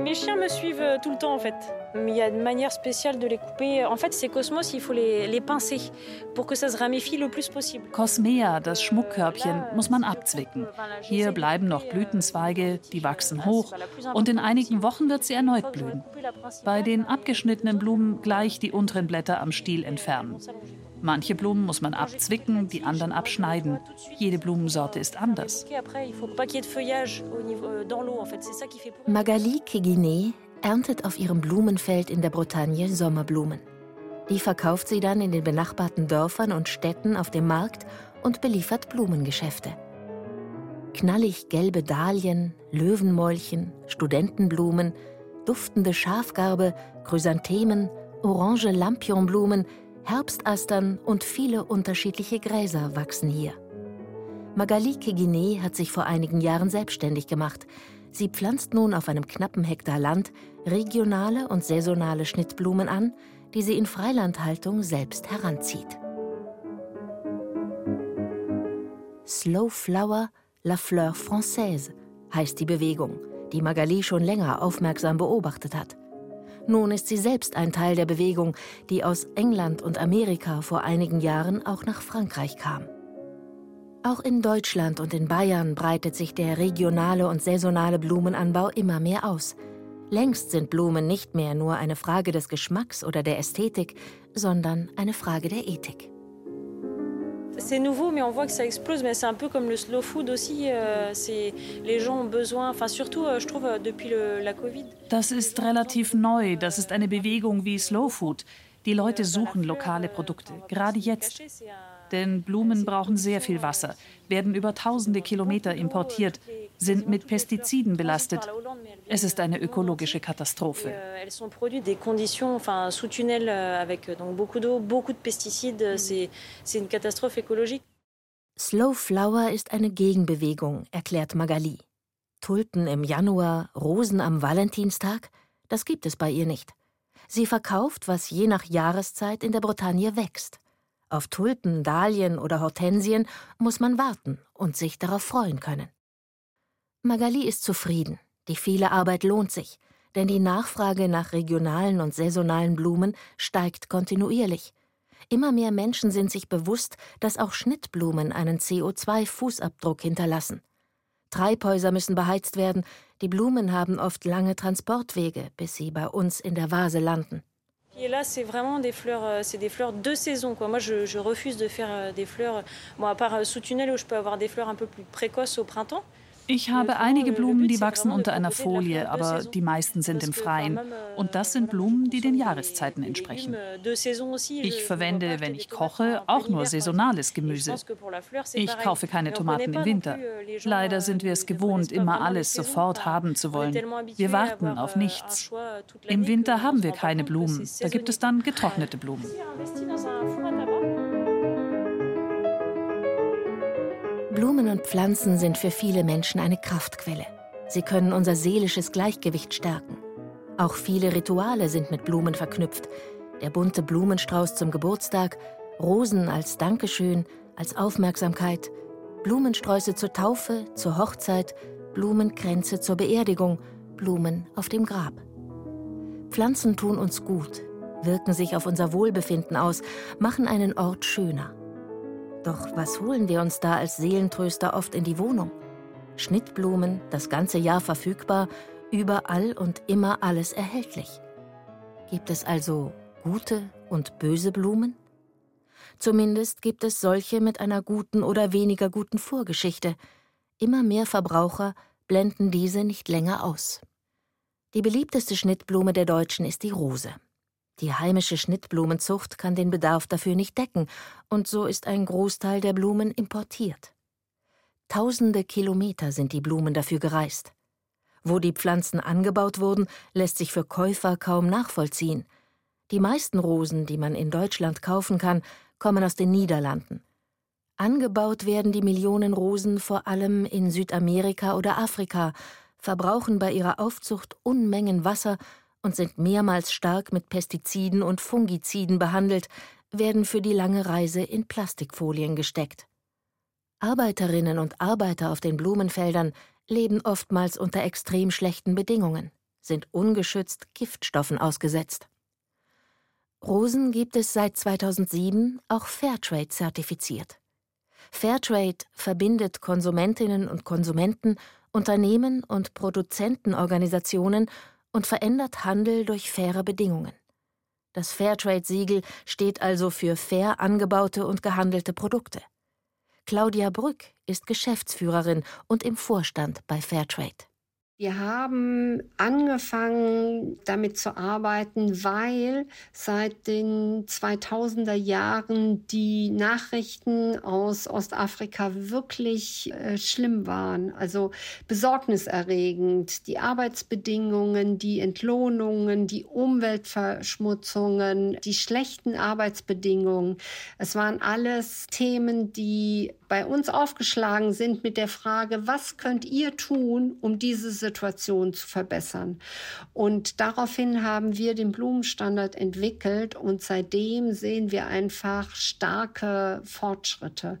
mes chiens me suivent euh, tout le temps en fait. Il y a une manière spéciale de les couper. En fait, ces cosmos, il faut les, les pincer pour que ça se ramifie le plus possible. Cosmea, das Schmuckkörbchen, muss man abzwicken. Hier bleiben noch Blütenzweige, die wachsen hoch und in einigen Wochen wird sie erneut blühen. Bei den abgeschnittenen Blumen gleich die unteren Blätter am Stiel entfernen. Manche Blumen muss man abzwicken, die anderen abschneiden. Jede Blumensorte ist anders. Magali Keguiné erntet auf ihrem Blumenfeld in der Bretagne Sommerblumen. Die verkauft sie dann in den benachbarten Dörfern und Städten auf dem Markt und beliefert Blumengeschäfte. Knallig gelbe Dahlien, Löwenmäulchen, Studentenblumen, duftende Schafgarbe, Chrysanthemen, orange Lampionblumen, Herbstastern und viele unterschiedliche Gräser wachsen hier. Magali Keguiné hat sich vor einigen Jahren selbstständig gemacht. Sie pflanzt nun auf einem knappen Hektar Land regionale und saisonale Schnittblumen an, die sie in Freilandhaltung selbst heranzieht. Slow Flower La Fleur Française heißt die Bewegung, die Magali schon länger aufmerksam beobachtet hat. Nun ist sie selbst ein Teil der Bewegung, die aus England und Amerika vor einigen Jahren auch nach Frankreich kam. Auch in Deutschland und in Bayern breitet sich der regionale und saisonale Blumenanbau immer mehr aus. Längst sind Blumen nicht mehr nur eine Frage des Geschmacks oder der Ästhetik, sondern eine Frage der Ethik. C'est nouveau, mais on voit que ça explose. Mais c'est un peu comme le slow food aussi. Euh, c'est les gens ont besoin. Enfin, surtout, euh, je trouve euh, depuis le, la Covid. Das ist relativ neu. Das ist eine Bewegung wie Slow Food. Die Leute suchen lokale Produkte, gerade jetzt. Denn Blumen brauchen sehr viel Wasser, werden über tausende Kilometer importiert, sind mit Pestiziden belastet. Es ist eine ökologische Katastrophe. Slow Flower ist eine Gegenbewegung, erklärt Magali. Tulpen im Januar, Rosen am Valentinstag, das gibt es bei ihr nicht. Sie verkauft, was je nach Jahreszeit in der Bretagne wächst. Auf Tulpen, Dahlien oder Hortensien muss man warten und sich darauf freuen können. Magali ist zufrieden. Die viele Arbeit lohnt sich, denn die Nachfrage nach regionalen und saisonalen Blumen steigt kontinuierlich. Immer mehr Menschen sind sich bewusst, dass auch Schnittblumen einen CO2-Fußabdruck hinterlassen. Treibhäuser müssen beheizt werden, die Blumen haben oft lange Transportwege, bis sie bei uns in der Vase landen. Et là, c'est vraiment des fleurs, euh, c'est des fleurs de saison. Quoi. Moi, je, je refuse de faire euh, des fleurs, bon, à part euh, sous tunnel où je peux avoir des fleurs un peu plus précoces au printemps. Ich habe einige Blumen, die wachsen unter einer Folie, aber die meisten sind im Freien. Und das sind Blumen, die den Jahreszeiten entsprechen. Ich verwende, wenn ich koche, auch nur saisonales Gemüse. Ich kaufe keine Tomaten im Winter. Leider sind wir es gewohnt, immer alles sofort haben zu wollen. Wir warten auf nichts. Im Winter haben wir keine Blumen. Da gibt es dann getrocknete Blumen. Blumen und Pflanzen sind für viele Menschen eine Kraftquelle. Sie können unser seelisches Gleichgewicht stärken. Auch viele Rituale sind mit Blumen verknüpft. Der bunte Blumenstrauß zum Geburtstag, Rosen als Dankeschön, als Aufmerksamkeit, Blumensträuße zur Taufe, zur Hochzeit, Blumenkränze zur Beerdigung, Blumen auf dem Grab. Pflanzen tun uns gut, wirken sich auf unser Wohlbefinden aus, machen einen Ort schöner. Doch was holen wir uns da als Seelentröster oft in die Wohnung? Schnittblumen, das ganze Jahr verfügbar, überall und immer alles erhältlich. Gibt es also gute und böse Blumen? Zumindest gibt es solche mit einer guten oder weniger guten Vorgeschichte. Immer mehr Verbraucher blenden diese nicht länger aus. Die beliebteste Schnittblume der Deutschen ist die Rose. Die heimische Schnittblumenzucht kann den Bedarf dafür nicht decken, und so ist ein Großteil der Blumen importiert. Tausende Kilometer sind die Blumen dafür gereist. Wo die Pflanzen angebaut wurden, lässt sich für Käufer kaum nachvollziehen. Die meisten Rosen, die man in Deutschland kaufen kann, kommen aus den Niederlanden. Angebaut werden die Millionen Rosen vor allem in Südamerika oder Afrika, verbrauchen bei ihrer Aufzucht Unmengen Wasser und sind mehrmals stark mit Pestiziden und Fungiziden behandelt, werden für die lange Reise in Plastikfolien gesteckt. Arbeiterinnen und Arbeiter auf den Blumenfeldern leben oftmals unter extrem schlechten Bedingungen, sind ungeschützt Giftstoffen ausgesetzt. Rosen gibt es seit 2007 auch Fairtrade zertifiziert. Fairtrade verbindet Konsumentinnen und Konsumenten, Unternehmen und Produzentenorganisationen und verändert Handel durch faire Bedingungen. Das Fairtrade-Siegel steht also für fair angebaute und gehandelte Produkte. Claudia Brück ist Geschäftsführerin und im Vorstand bei Fairtrade. Wir haben angefangen damit zu arbeiten, weil seit den 2000er Jahren die Nachrichten aus Ostafrika wirklich äh, schlimm waren, also besorgniserregend. Die Arbeitsbedingungen, die Entlohnungen, die Umweltverschmutzungen, die schlechten Arbeitsbedingungen. Es waren alles Themen, die bei uns aufgeschlagen sind mit der Frage, was könnt ihr tun, um diese Situation zu verbessern? Und daraufhin haben wir den Blumenstandard entwickelt und seitdem sehen wir einfach starke Fortschritte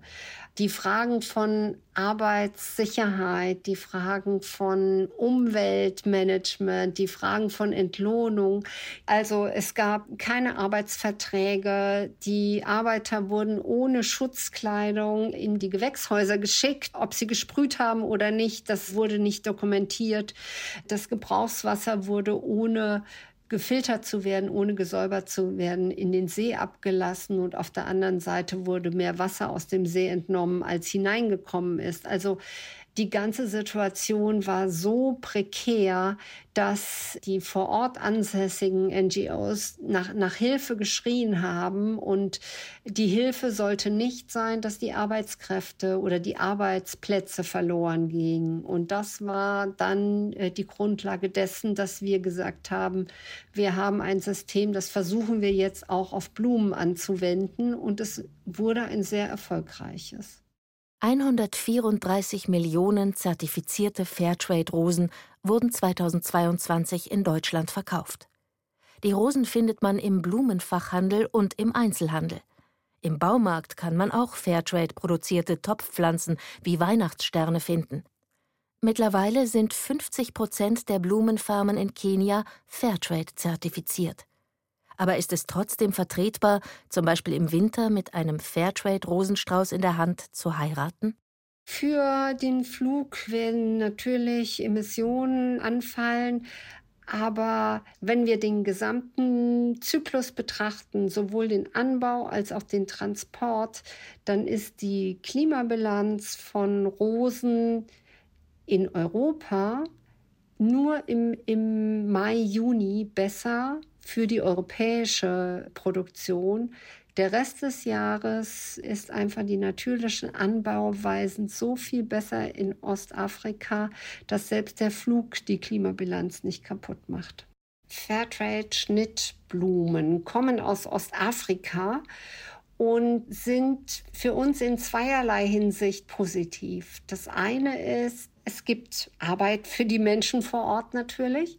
die Fragen von Arbeitssicherheit, die Fragen von Umweltmanagement, die Fragen von Entlohnung. Also es gab keine Arbeitsverträge. Die Arbeiter wurden ohne Schutzkleidung in die Gewächshäuser geschickt. Ob sie gesprüht haben oder nicht, das wurde nicht dokumentiert. Das Gebrauchswasser wurde ohne gefiltert zu werden, ohne gesäubert zu werden, in den See abgelassen und auf der anderen Seite wurde mehr Wasser aus dem See entnommen, als hineingekommen ist. Also die ganze Situation war so prekär, dass die vor Ort ansässigen NGOs nach, nach Hilfe geschrien haben. Und die Hilfe sollte nicht sein, dass die Arbeitskräfte oder die Arbeitsplätze verloren gingen. Und das war dann äh, die Grundlage dessen, dass wir gesagt haben, wir haben ein System, das versuchen wir jetzt auch auf Blumen anzuwenden. Und es wurde ein sehr erfolgreiches. 134 Millionen zertifizierte Fairtrade-Rosen wurden 2022 in Deutschland verkauft. Die Rosen findet man im Blumenfachhandel und im Einzelhandel. Im Baumarkt kann man auch Fairtrade produzierte Topfpflanzen wie Weihnachtssterne finden. Mittlerweile sind 50 Prozent der Blumenfarmen in Kenia Fairtrade zertifiziert. Aber ist es trotzdem vertretbar, zum Beispiel im Winter mit einem Fairtrade-Rosenstrauß in der Hand zu heiraten? Für den Flug werden natürlich Emissionen anfallen. Aber wenn wir den gesamten Zyklus betrachten, sowohl den Anbau als auch den Transport, dann ist die Klimabilanz von Rosen in Europa nur im, im Mai, Juni besser für die europäische Produktion. Der Rest des Jahres ist einfach die natürlichen Anbauweisen so viel besser in Ostafrika, dass selbst der Flug die Klimabilanz nicht kaputt macht. Fairtrade Schnittblumen kommen aus Ostafrika und sind für uns in zweierlei Hinsicht positiv. Das eine ist, es gibt Arbeit für die Menschen vor Ort natürlich.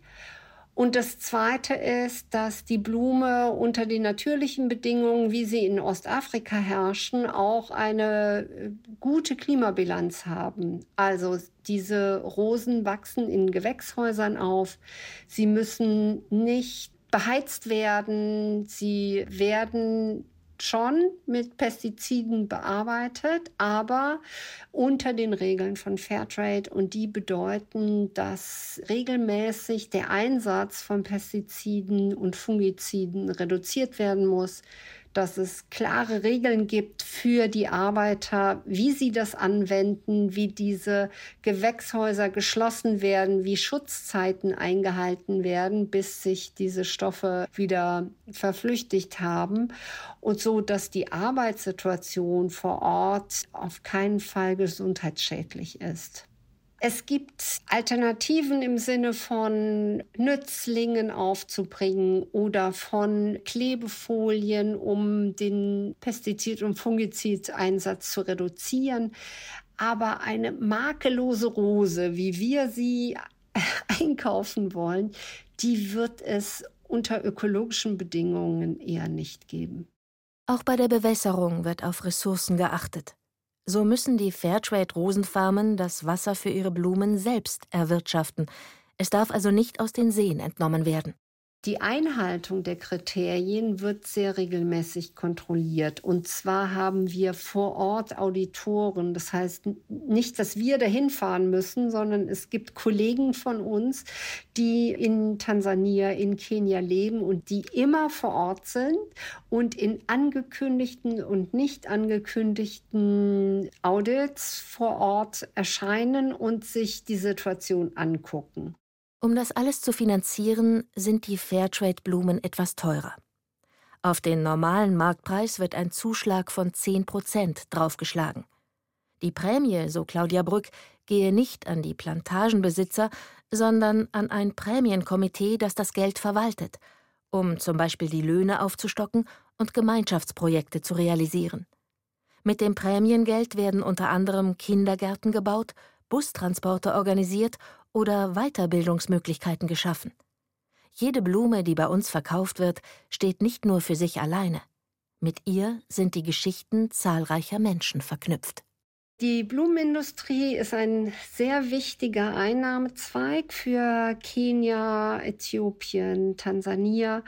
Und das Zweite ist, dass die Blume unter den natürlichen Bedingungen, wie sie in Ostafrika herrschen, auch eine äh, gute Klimabilanz haben. Also diese Rosen wachsen in Gewächshäusern auf. Sie müssen nicht beheizt werden. Sie werden schon mit Pestiziden bearbeitet, aber unter den Regeln von Fairtrade. Und die bedeuten, dass regelmäßig der Einsatz von Pestiziden und Fungiziden reduziert werden muss dass es klare Regeln gibt für die Arbeiter, wie sie das anwenden, wie diese Gewächshäuser geschlossen werden, wie Schutzzeiten eingehalten werden, bis sich diese Stoffe wieder verflüchtigt haben und so, dass die Arbeitssituation vor Ort auf keinen Fall gesundheitsschädlich ist. Es gibt Alternativen im Sinne von Nützlingen aufzubringen oder von Klebefolien, um den Pestizid- und Fungizideinsatz zu reduzieren. Aber eine makellose Rose, wie wir sie einkaufen wollen, die wird es unter ökologischen Bedingungen eher nicht geben. Auch bei der Bewässerung wird auf Ressourcen geachtet. So müssen die Fairtrade-Rosenfarmen das Wasser für ihre Blumen selbst erwirtschaften. Es darf also nicht aus den Seen entnommen werden. Die Einhaltung der Kriterien wird sehr regelmäßig kontrolliert. Und zwar haben wir vor Ort Auditoren. Das heißt nicht, dass wir dahin fahren müssen, sondern es gibt Kollegen von uns, die in Tansania, in Kenia leben und die immer vor Ort sind und in angekündigten und nicht angekündigten Audits vor Ort erscheinen und sich die Situation angucken. Um das alles zu finanzieren, sind die Fairtrade-Blumen etwas teurer. Auf den normalen Marktpreis wird ein Zuschlag von 10 Prozent draufgeschlagen. Die Prämie, so Claudia Brück, gehe nicht an die Plantagenbesitzer, sondern an ein Prämienkomitee, das das Geld verwaltet, um zum Beispiel die Löhne aufzustocken und Gemeinschaftsprojekte zu realisieren. Mit dem Prämiengeld werden unter anderem Kindergärten gebaut, Bustransporte organisiert oder Weiterbildungsmöglichkeiten geschaffen. Jede Blume, die bei uns verkauft wird, steht nicht nur für sich alleine. Mit ihr sind die Geschichten zahlreicher Menschen verknüpft. Die Blumenindustrie ist ein sehr wichtiger Einnahmezweig für Kenia, Äthiopien, Tansania.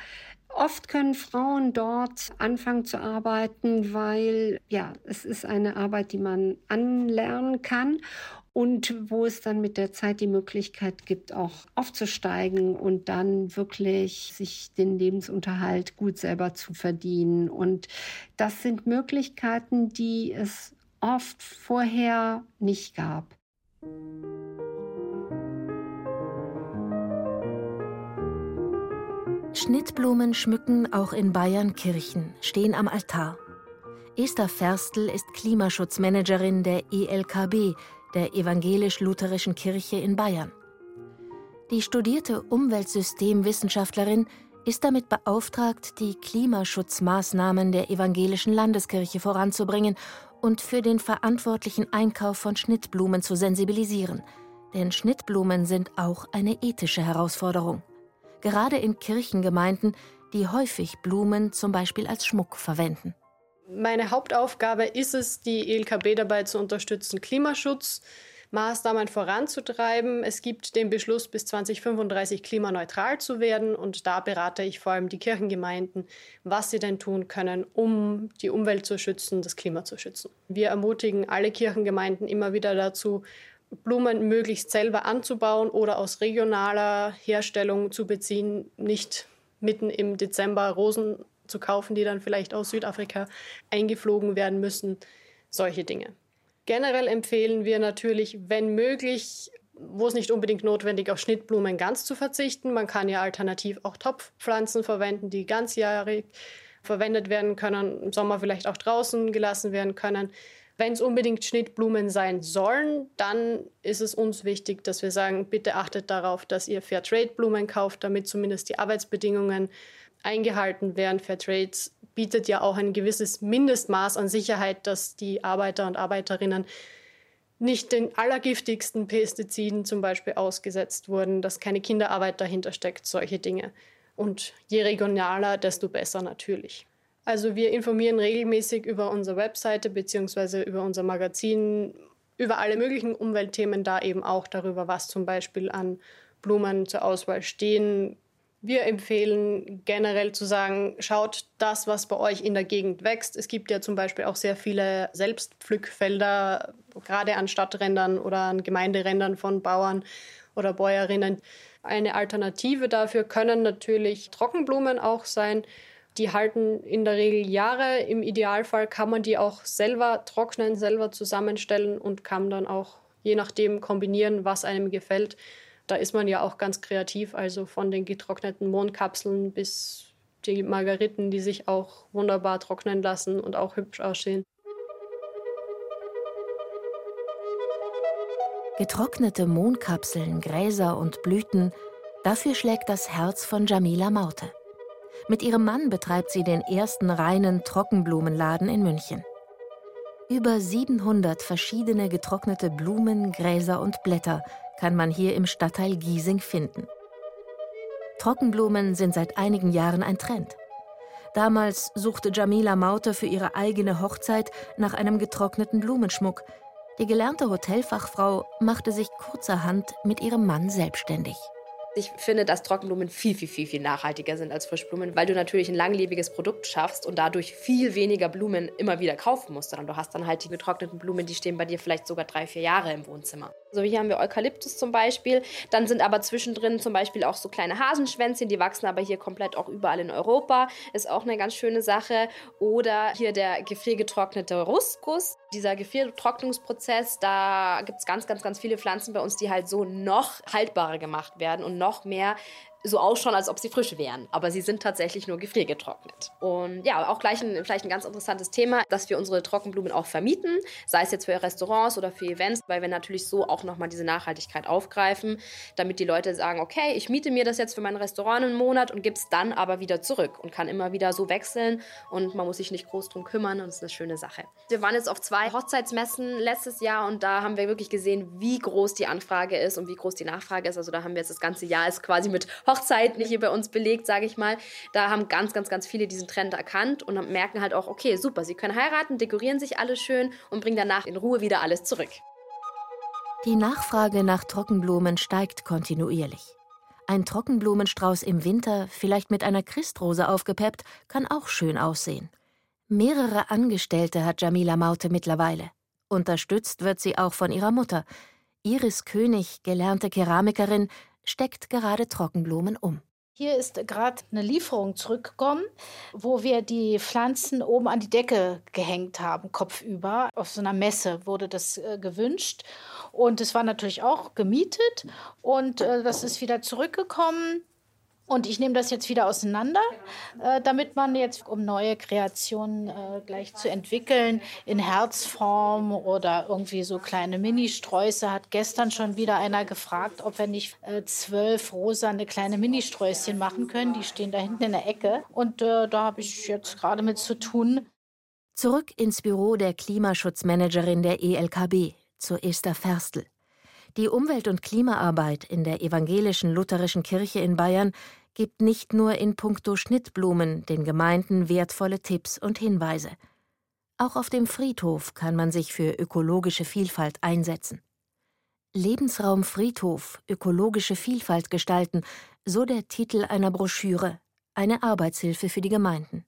Oft können Frauen dort anfangen zu arbeiten, weil ja, es ist eine Arbeit, die man anlernen kann und wo es dann mit der Zeit die Möglichkeit gibt, auch aufzusteigen und dann wirklich sich den Lebensunterhalt gut selber zu verdienen. Und das sind Möglichkeiten, die es oft vorher nicht gab. Schnittblumen schmücken auch in Bayern Kirchen, stehen am Altar. Esther Ferstl ist Klimaschutzmanagerin der ELKB, der evangelisch-lutherischen Kirche in Bayern. Die studierte Umweltsystemwissenschaftlerin ist damit beauftragt, die Klimaschutzmaßnahmen der evangelischen Landeskirche voranzubringen und für den verantwortlichen Einkauf von Schnittblumen zu sensibilisieren. Denn Schnittblumen sind auch eine ethische Herausforderung. Gerade in Kirchengemeinden, die häufig Blumen zum Beispiel als Schmuck verwenden. Meine Hauptaufgabe ist es, die ELKB dabei zu unterstützen, Klimaschutzmaßnahmen voranzutreiben. Es gibt den Beschluss, bis 2035 klimaneutral zu werden. Und da berate ich vor allem die Kirchengemeinden, was sie denn tun können, um die Umwelt zu schützen, das Klima zu schützen. Wir ermutigen alle Kirchengemeinden immer wieder dazu, Blumen möglichst selber anzubauen oder aus regionaler Herstellung zu beziehen, nicht mitten im Dezember Rosen zu kaufen, die dann vielleicht aus Südafrika eingeflogen werden müssen. Solche Dinge. Generell empfehlen wir natürlich, wenn möglich, wo es nicht unbedingt notwendig auf Schnittblumen ganz zu verzichten. Man kann ja alternativ auch Topfpflanzen verwenden, die ganzjährig verwendet werden können, im Sommer vielleicht auch draußen gelassen werden können. Wenn es unbedingt Schnittblumen sein sollen, dann ist es uns wichtig, dass wir sagen, bitte achtet darauf, dass ihr Fairtrade-Blumen kauft, damit zumindest die Arbeitsbedingungen eingehalten werden. Fairtrade bietet ja auch ein gewisses Mindestmaß an Sicherheit, dass die Arbeiter und Arbeiterinnen nicht den allergiftigsten Pestiziden zum Beispiel ausgesetzt wurden, dass keine Kinderarbeit dahinter steckt, solche Dinge. Und je regionaler, desto besser natürlich. Also wir informieren regelmäßig über unsere Webseite bzw. über unser Magazin über alle möglichen Umweltthemen, da eben auch darüber, was zum Beispiel an Blumen zur Auswahl stehen, wir empfehlen generell zu sagen, schaut das, was bei euch in der Gegend wächst. Es gibt ja zum Beispiel auch sehr viele Selbstpflückfelder, gerade an Stadträndern oder an Gemeinderändern von Bauern oder Bäuerinnen. Eine Alternative dafür können natürlich Trockenblumen auch sein. Die halten in der Regel Jahre. Im Idealfall kann man die auch selber trocknen, selber zusammenstellen und kann dann auch je nachdem kombinieren, was einem gefällt da ist man ja auch ganz kreativ, also von den getrockneten Mondkapseln bis die Margariten, die sich auch wunderbar trocknen lassen und auch hübsch aussehen. Getrocknete Mondkapseln, Gräser und Blüten, dafür schlägt das Herz von Jamila Maute. Mit ihrem Mann betreibt sie den ersten reinen Trockenblumenladen in München. Über 700 verschiedene getrocknete Blumen, Gräser und Blätter kann man hier im Stadtteil Giesing finden. Trockenblumen sind seit einigen Jahren ein Trend. Damals suchte Jamila Maute für ihre eigene Hochzeit nach einem getrockneten Blumenschmuck. Die gelernte Hotelfachfrau machte sich kurzerhand mit ihrem Mann selbstständig. Ich finde, dass Trockenblumen viel, viel, viel, viel nachhaltiger sind als Frischblumen, weil du natürlich ein langlebiges Produkt schaffst und dadurch viel weniger Blumen immer wieder kaufen musst. Und du hast dann halt die getrockneten Blumen, die stehen bei dir vielleicht sogar drei, vier Jahre im Wohnzimmer. So, hier haben wir Eukalyptus zum Beispiel. Dann sind aber zwischendrin zum Beispiel auch so kleine Hasenschwänzchen, die wachsen aber hier komplett auch überall in Europa. Ist auch eine ganz schöne Sache. Oder hier der gefriergetrocknete Ruskus. Dieser Gefriertrocknungsprozess, da gibt es ganz, ganz, ganz viele Pflanzen bei uns, die halt so noch haltbarer gemacht werden und noch mehr so ausschauen, als ob sie frisch wären. Aber sie sind tatsächlich nur gefriergetrocknet. Und ja, auch gleich ein, vielleicht ein ganz interessantes Thema, dass wir unsere Trockenblumen auch vermieten, sei es jetzt für Restaurants oder für Events, weil wir natürlich so auch nochmal diese Nachhaltigkeit aufgreifen, damit die Leute sagen, okay, ich miete mir das jetzt für mein Restaurant einen Monat und gebe es dann aber wieder zurück und kann immer wieder so wechseln und man muss sich nicht groß drum kümmern und das ist eine schöne Sache. Wir waren jetzt auf zwei Hochzeitsmessen letztes Jahr und da haben wir wirklich gesehen, wie groß die Anfrage ist und wie groß die Nachfrage ist. Also da haben wir jetzt das ganze Jahr ist quasi mit Hochzeiten hier bei uns belegt, sage ich mal. Da haben ganz, ganz, ganz viele diesen Trend erkannt und merken halt auch, okay, super, sie können heiraten, dekorieren sich alles schön und bringen danach in Ruhe wieder alles zurück. Die Nachfrage nach Trockenblumen steigt kontinuierlich. Ein Trockenblumenstrauß im Winter, vielleicht mit einer Christrose aufgepeppt, kann auch schön aussehen. Mehrere Angestellte hat Jamila Maute mittlerweile. Unterstützt wird sie auch von ihrer Mutter. Iris König, gelernte Keramikerin, steckt gerade Trockenblumen um. Hier ist gerade eine Lieferung zurückgekommen, wo wir die Pflanzen oben an die Decke gehängt haben, kopfüber. Auf so einer Messe wurde das äh, gewünscht. Und es war natürlich auch gemietet. Und äh, das ist wieder zurückgekommen. Und ich nehme das jetzt wieder auseinander, äh, damit man jetzt, um neue Kreationen äh, gleich zu entwickeln, in Herzform oder irgendwie so kleine Mini-Sträuße, hat gestern schon wieder einer gefragt, ob wir nicht äh, zwölf rosane kleine Mini-Sträußchen machen können. Die stehen da hinten in der Ecke. Und äh, da habe ich jetzt gerade mit zu tun. Zurück ins Büro der Klimaschutzmanagerin der ELKB, zur Esther Ferstl. Die Umwelt- und Klimaarbeit in der evangelischen lutherischen Kirche in Bayern gibt nicht nur in puncto Schnittblumen den Gemeinden wertvolle Tipps und Hinweise. Auch auf dem Friedhof kann man sich für ökologische Vielfalt einsetzen. Lebensraum Friedhof, ökologische Vielfalt gestalten, so der Titel einer Broschüre, eine Arbeitshilfe für die Gemeinden.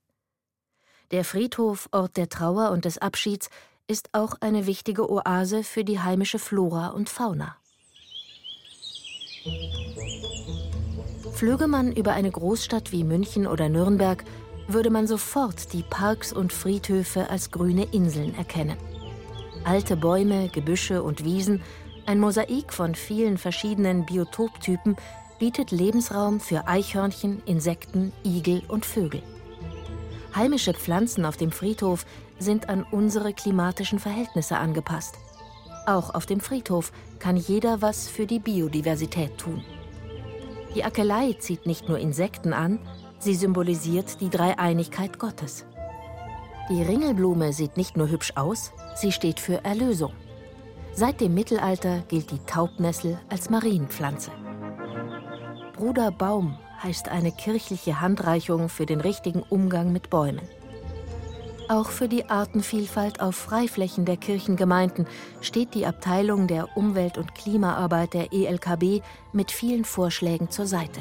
Der Friedhof, Ort der Trauer und des Abschieds, ist auch eine wichtige Oase für die heimische Flora und Fauna. Flöge man über eine Großstadt wie München oder Nürnberg, würde man sofort die Parks und Friedhöfe als grüne Inseln erkennen. Alte Bäume, Gebüsche und Wiesen, ein Mosaik von vielen verschiedenen Biotoptypen bietet Lebensraum für Eichhörnchen, Insekten, Igel und Vögel. Heimische Pflanzen auf dem Friedhof sind an unsere klimatischen Verhältnisse angepasst. Auch auf dem Friedhof kann jeder was für die Biodiversität tun. Die Akelei zieht nicht nur Insekten an, sie symbolisiert die Dreieinigkeit Gottes. Die Ringelblume sieht nicht nur hübsch aus, sie steht für Erlösung. Seit dem Mittelalter gilt die Taubnessel als Marienpflanze. Bruder Baum heißt eine kirchliche Handreichung für den richtigen Umgang mit Bäumen. Auch für die Artenvielfalt auf Freiflächen der Kirchengemeinden steht die Abteilung der Umwelt- und Klimaarbeit der ELKB mit vielen Vorschlägen zur Seite.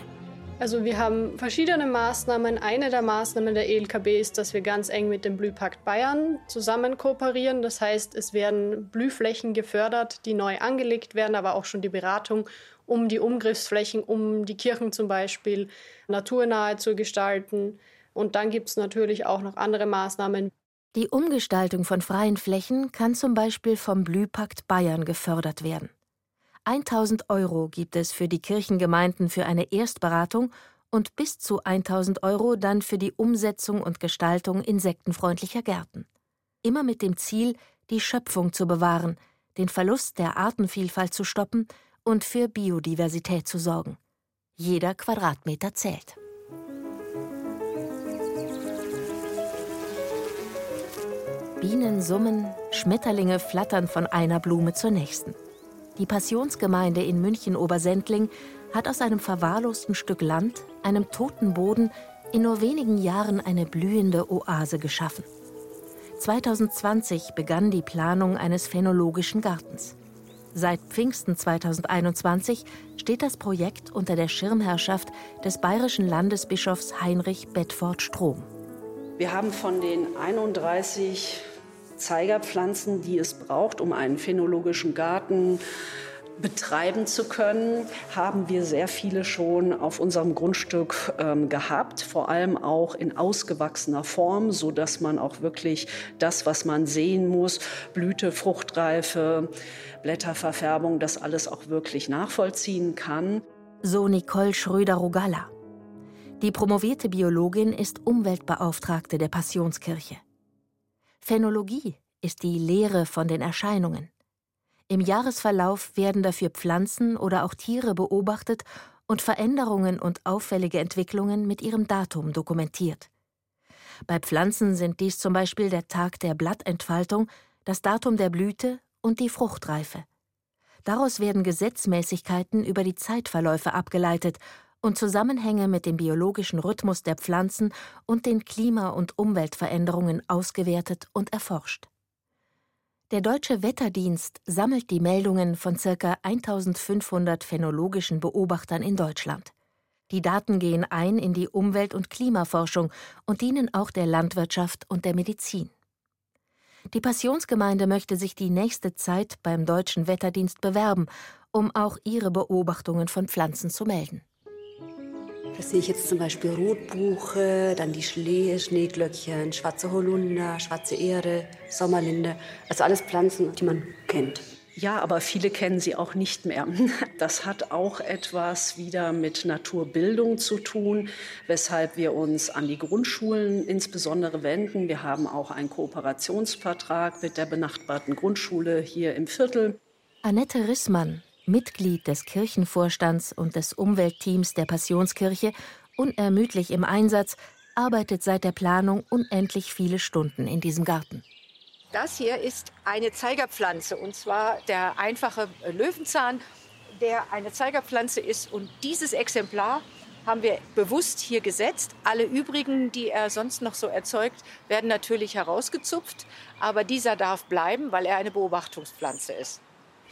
Also wir haben verschiedene Maßnahmen. Eine der Maßnahmen der ELKB ist, dass wir ganz eng mit dem Blühpakt Bayern zusammen kooperieren. Das heißt, es werden Blühflächen gefördert, die neu angelegt werden, aber auch schon die Beratung um die Umgriffsflächen, um die Kirchen zum Beispiel naturnahe zu gestalten. Und dann gibt es natürlich auch noch andere Maßnahmen. Die Umgestaltung von freien Flächen kann zum Beispiel vom Blühpakt Bayern gefördert werden. 1000 Euro gibt es für die Kirchengemeinden für eine Erstberatung und bis zu 1000 Euro dann für die Umsetzung und Gestaltung insektenfreundlicher Gärten. Immer mit dem Ziel, die Schöpfung zu bewahren, den Verlust der Artenvielfalt zu stoppen und für Biodiversität zu sorgen. Jeder Quadratmeter zählt. Bienen summen, Schmetterlinge flattern von einer Blume zur nächsten. Die Passionsgemeinde in München-Obersendling hat aus einem verwahrlosten Stück Land, einem toten Boden, in nur wenigen Jahren eine blühende Oase geschaffen. 2020 begann die Planung eines phänologischen Gartens. Seit Pfingsten 2021 steht das Projekt unter der Schirmherrschaft des bayerischen Landesbischofs Heinrich Bedford Strom. Wir haben von den 31 Zeigerpflanzen, die es braucht, um einen phänologischen Garten betreiben zu können, haben wir sehr viele schon auf unserem Grundstück ähm, gehabt, vor allem auch in ausgewachsener Form, so dass man auch wirklich das, was man sehen muss, Blüte, Fruchtreife, Blätterverfärbung, das alles auch wirklich nachvollziehen kann. So Nicole Schröder-Rogalla. Die promovierte Biologin ist Umweltbeauftragte der Passionskirche. Phänologie ist die Lehre von den Erscheinungen. Im Jahresverlauf werden dafür Pflanzen oder auch Tiere beobachtet und Veränderungen und auffällige Entwicklungen mit ihrem Datum dokumentiert. Bei Pflanzen sind dies zum Beispiel der Tag der Blattentfaltung, das Datum der Blüte und die Fruchtreife. Daraus werden Gesetzmäßigkeiten über die Zeitverläufe abgeleitet und Zusammenhänge mit dem biologischen Rhythmus der Pflanzen und den Klima- und Umweltveränderungen ausgewertet und erforscht. Der Deutsche Wetterdienst sammelt die Meldungen von ca. 1500 phänologischen Beobachtern in Deutschland. Die Daten gehen ein in die Umwelt- und Klimaforschung und dienen auch der Landwirtschaft und der Medizin. Die Passionsgemeinde möchte sich die nächste Zeit beim Deutschen Wetterdienst bewerben, um auch ihre Beobachtungen von Pflanzen zu melden. Da sehe ich jetzt zum Beispiel Rotbuche, dann die Schlee, Schneeglöckchen, schwarze Holunder, schwarze Ehre, Sommerlinde. Also alles Pflanzen, die man kennt. Ja, aber viele kennen sie auch nicht mehr. Das hat auch etwas wieder mit Naturbildung zu tun, weshalb wir uns an die Grundschulen insbesondere wenden. Wir haben auch einen Kooperationsvertrag mit der benachbarten Grundschule hier im Viertel. Annette Rissmann Mitglied des Kirchenvorstands und des Umweltteams der Passionskirche, unermüdlich im Einsatz, arbeitet seit der Planung unendlich viele Stunden in diesem Garten. Das hier ist eine Zeigerpflanze und zwar der einfache Löwenzahn, der eine Zeigerpflanze ist. Und dieses Exemplar haben wir bewusst hier gesetzt. Alle übrigen, die er sonst noch so erzeugt, werden natürlich herausgezupft. Aber dieser darf bleiben, weil er eine Beobachtungspflanze ist.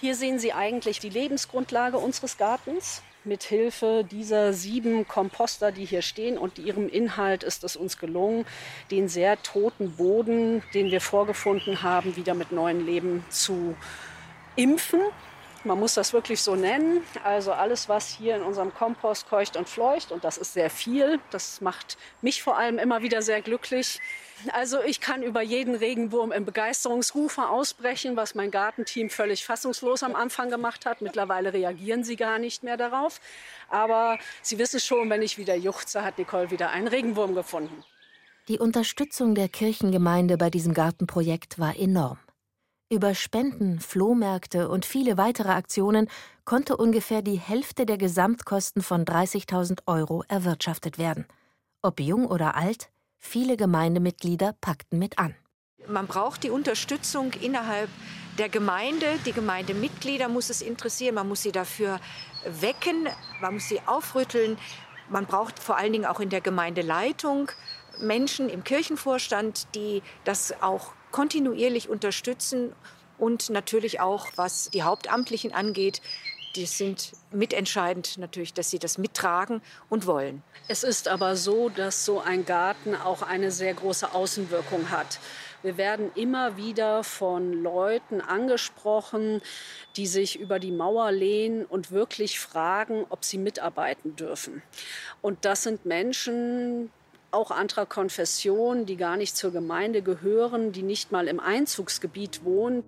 Hier sehen Sie eigentlich die Lebensgrundlage unseres Gartens. Mit Hilfe dieser sieben Komposter, die hier stehen und ihrem Inhalt ist es uns gelungen, den sehr toten Boden, den wir vorgefunden haben, wieder mit neuem Leben zu impfen. Man muss das wirklich so nennen. Also alles, was hier in unserem Kompost keucht und fleucht, und das ist sehr viel, das macht mich vor allem immer wieder sehr glücklich. Also ich kann über jeden Regenwurm im Begeisterungsrufe ausbrechen, was mein Gartenteam völlig fassungslos am Anfang gemacht hat. Mittlerweile reagieren sie gar nicht mehr darauf. Aber Sie wissen schon, wenn ich wieder juchze, hat Nicole wieder einen Regenwurm gefunden. Die Unterstützung der Kirchengemeinde bei diesem Gartenprojekt war enorm. Über Spenden, Flohmärkte und viele weitere Aktionen konnte ungefähr die Hälfte der Gesamtkosten von 30.000 Euro erwirtschaftet werden. Ob jung oder alt, viele Gemeindemitglieder packten mit an. Man braucht die Unterstützung innerhalb der Gemeinde. Die Gemeindemitglieder muss es interessieren. Man muss sie dafür wecken, man muss sie aufrütteln. Man braucht vor allen Dingen auch in der Gemeindeleitung Menschen im Kirchenvorstand, die das auch kontinuierlich unterstützen und natürlich auch, was die Hauptamtlichen angeht, die sind mitentscheidend natürlich, dass sie das mittragen und wollen. Es ist aber so, dass so ein Garten auch eine sehr große Außenwirkung hat. Wir werden immer wieder von Leuten angesprochen, die sich über die Mauer lehnen und wirklich fragen, ob sie mitarbeiten dürfen. Und das sind Menschen, auch anderer Konfession, die gar nicht zur Gemeinde gehören, die nicht mal im Einzugsgebiet wohnen.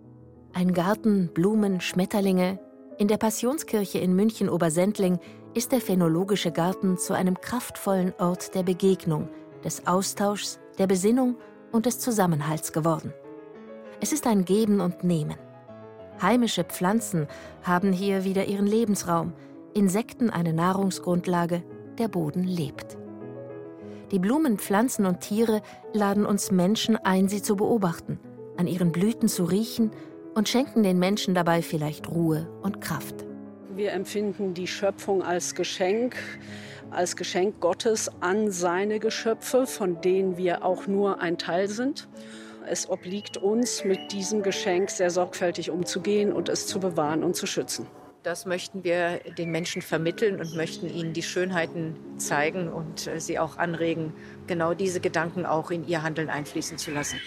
Ein Garten, Blumen, Schmetterlinge. In der Passionskirche in München-Obersendling ist der Phänologische Garten zu einem kraftvollen Ort der Begegnung, des Austauschs, der Besinnung und des Zusammenhalts geworden. Es ist ein Geben und Nehmen. Heimische Pflanzen haben hier wieder ihren Lebensraum, Insekten eine Nahrungsgrundlage, der Boden lebt. Die Blumen, Pflanzen und Tiere laden uns Menschen ein, sie zu beobachten, an ihren Blüten zu riechen und schenken den Menschen dabei vielleicht Ruhe und Kraft. Wir empfinden die Schöpfung als Geschenk, als Geschenk Gottes an seine Geschöpfe, von denen wir auch nur ein Teil sind. Es obliegt uns, mit diesem Geschenk sehr sorgfältig umzugehen und es zu bewahren und zu schützen. Das möchten wir den Menschen vermitteln und möchten ihnen die Schönheiten zeigen und äh, sie auch anregen, genau diese Gedanken auch in ihr Handeln einfließen zu lassen.